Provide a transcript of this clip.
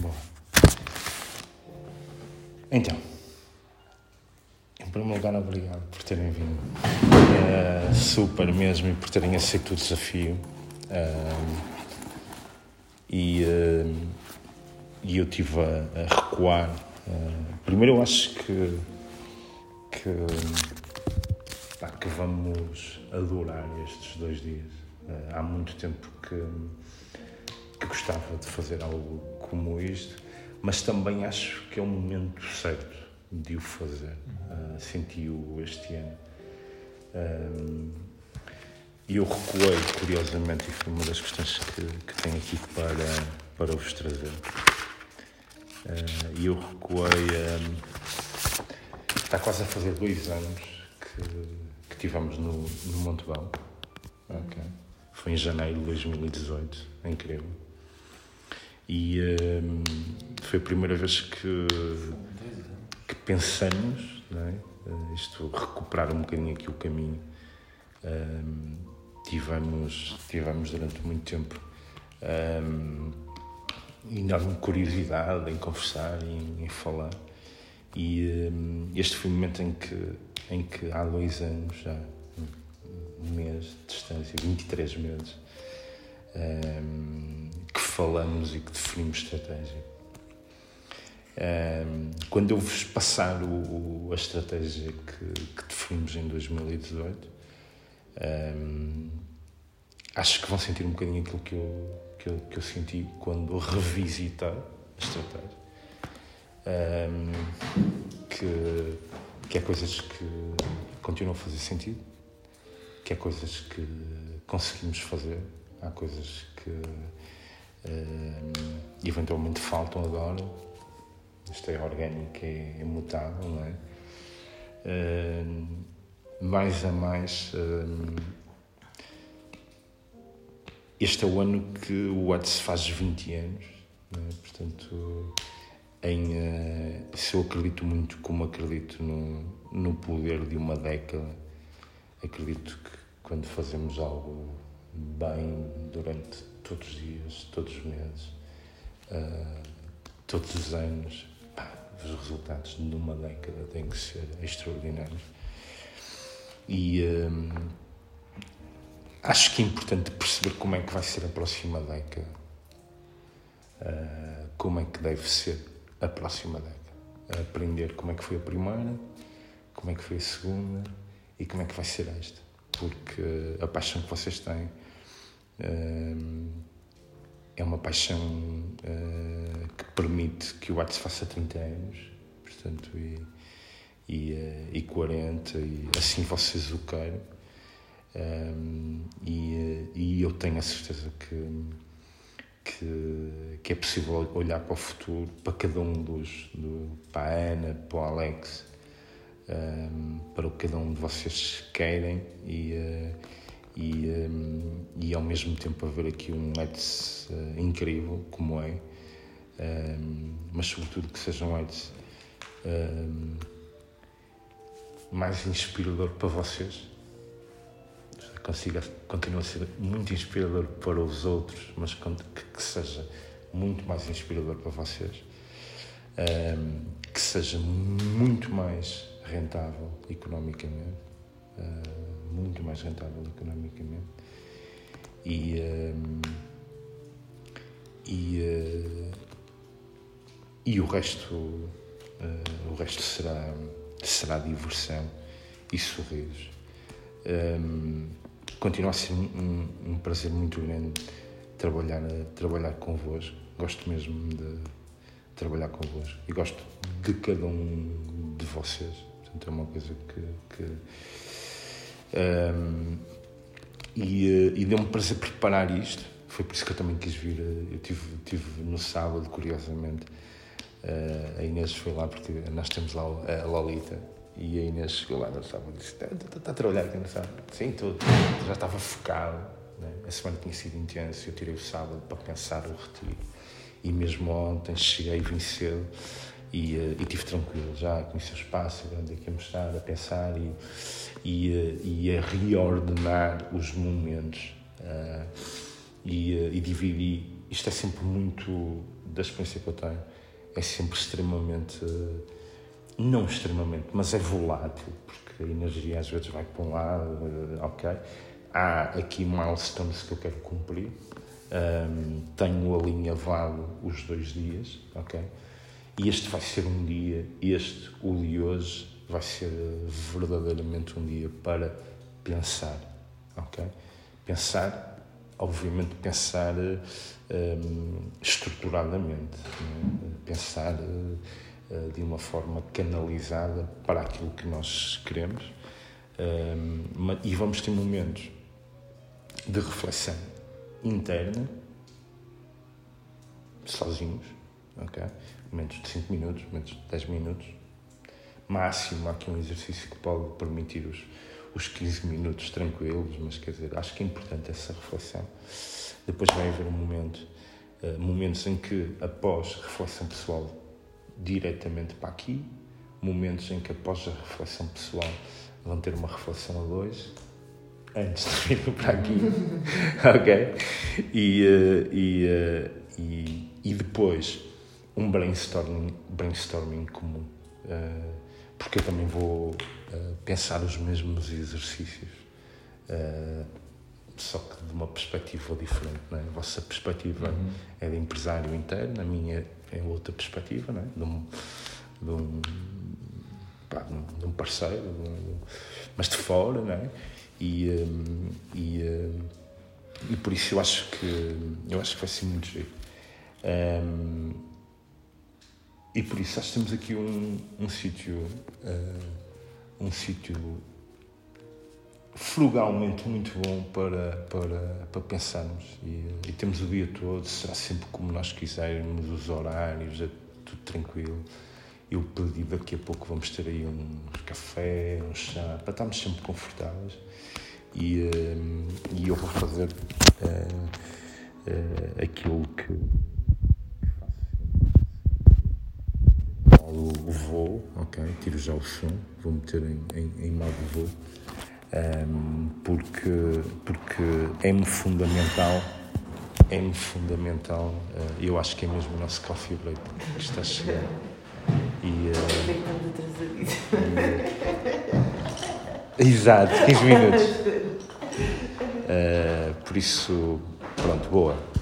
Boa. Então, em primeiro lugar, obrigado por terem vindo. É, super mesmo e por terem aceito o desafio. e, e eu estive a, a recuar. primeiro, eu acho que, que, que vamos adorar estes dois dias. há muito tempo que, que gostava de fazer algo como isto mas também acho que é o momento certo de o fazer. Uh, Senti-o este ano. E eu recuei, curiosamente, e foi uma das questões que, que tenho aqui para, para vos trazer. Uh, e eu recuei. Um, está quase a fazer dois anos que, que estivemos no, no Montebão. Okay. Foi em janeiro de 2018, é incrível. E um, foi a primeira vez que, que pensamos, não é? Uh, isto, recuperar um bocadinho aqui o caminho. Um, tivemos, tivemos durante muito tempo um, enorme curiosidade em conversar, em, em falar. E um, este foi o momento em que, em que há dois anos já, um mês de distância, 23 meses, um, falamos e que definimos estratégia. Quando eu vos passar o, a estratégia que, que, definimos em 2018, um, acho que vão sentir um bocadinho aquilo que eu, que eu, que eu senti quando revisitei a estratégia. Um, que, que é coisas que continuam a fazer sentido, que é coisas que conseguimos fazer, há coisas que uh, eventualmente faltam agora. Isto é orgânico, é imutável, não é? Uh, mais a mais, uh, este é o ano que o Whats faz 20 anos, é? portanto, em, uh, se eu acredito muito como acredito no, no poder de uma década, acredito que quando fazemos algo bem durante todos os dias, todos os meses, uh, todos os anos. Pá, os resultados numa década têm que ser extraordinários. E um, acho que é importante perceber como é que vai ser a próxima década. Uh, como é que deve ser a próxima década. Aprender como é que foi a primeira, como é que foi a segunda e como é que vai ser esta. Porque a paixão que vocês têm é uma paixão uh, que permite que o se faça 30 anos, portanto, e, e, uh, e 40, e assim vocês o queiram. E, uh, e eu tenho a certeza que, que, que, é possível olhar para o futuro, para cada um dos, do, para a Ana, para o Alex, um, para o que cada um de vocês querem e e, um, e ao mesmo tempo haver aqui um Eds uh, incrível, como é, um, mas sobretudo que seja um Eds um, mais inspirador para vocês. Consiga, continua a ser muito inspirador para os outros, mas que, que seja muito mais inspirador para vocês, que seja muito mais rentável economicamente. Uh, muito mais rentável economicamente. E, um, e, uh, e o resto, uh, o resto será, será diversão e sorrisos. Um, continua a ser um, um, prazer muito grande trabalhar, trabalhar convosco. Gosto mesmo de trabalhar convosco e gosto de cada um de vocês. Portanto, é uma coisa que, que um, e, eh, e deu-me prazer preparar isto. Foi por isso que eu também quis vir. Eh, eu tive, tive no sábado, curiosamente, uh, a Inês foi lá, porque nós temos lá a Lolita. E a Inês chegou lá no sábado e disse: Está tá, tá a trabalhar aqui no sábado? Sim, tudo. Já estava focado. Né? A semana tinha sido intensa. Eu tirei o sábado para pensar o retiro. E mesmo ontem cheguei vim cedo e, uh, e tive tranquilo. Já conheci o espaço, onde é que íamos estar, a pensar e e, e a reordenar os momentos uh, e, e, dividi isto é sempre muito, da experiência que eu tenho, é sempre extremamente, não extremamente, mas é volátil, porque a energia às vezes vai para um lado, ok? Há aqui milestones que eu quero cumprir, um, tenho alinhavado os dois dias, ok? E este vai ser um dia, este, o de hoje, vai ser verdadeiramente um dia para pensar, ok? Pensar, obviamente, pensar um, estruturadamente, né? pensar uh, de uma forma canalizada para aquilo que nós queremos. Um, e vamos ter momentos de reflexão interna, sozinhos, ok? Momentos de 5 minutos, momentos de 10 minutos. Máximo, há aqui um exercício que pode permitir os, os 15 minutos tranquilos, mas quer dizer, acho que é importante essa reflexão. Depois vai haver um momento, uh, momentos em que, após reflexão pessoal, diretamente para aqui, momentos em que, após a reflexão pessoal, vão ter uma reflexão a dois, antes de vir para aqui, ok? E, uh, e, uh, e, e, depois um brainstorming, brainstorming comum, uh, porque eu também vou pensar os mesmos exercícios, só que de uma perspectiva diferente, não é? A vossa perspectiva uhum. é de empresário interno, a minha é outra perspectiva, não é? De um, de um, pá, de um parceiro, de um, mas de fora, não é? E, hum, e, hum, e por isso eu acho que eu acho que vai ser muito giro. Um, e por isso acho que temos aqui um, um sítio uh, um sítio frugalmente muito bom para, para, para pensarmos e, e, temos o dia todo, será sempre como nós quisermos, os horários, é tudo tranquilo. Eu pedi daqui a pouco vamos ter aí um café, um chá, para estarmos sempre confortáveis e, uh, e eu vou fazer uh, aquilo que faço o voo, ok? Tiro já o som, vou meter em, em, em modo voo, um, porque, porque é-me fundamental é-me fundamental. eu acho que é mesmo o nosso coffee break que está a chegar. E, uh, exato, 15 minutos. Uh, por isso, pronto, boa.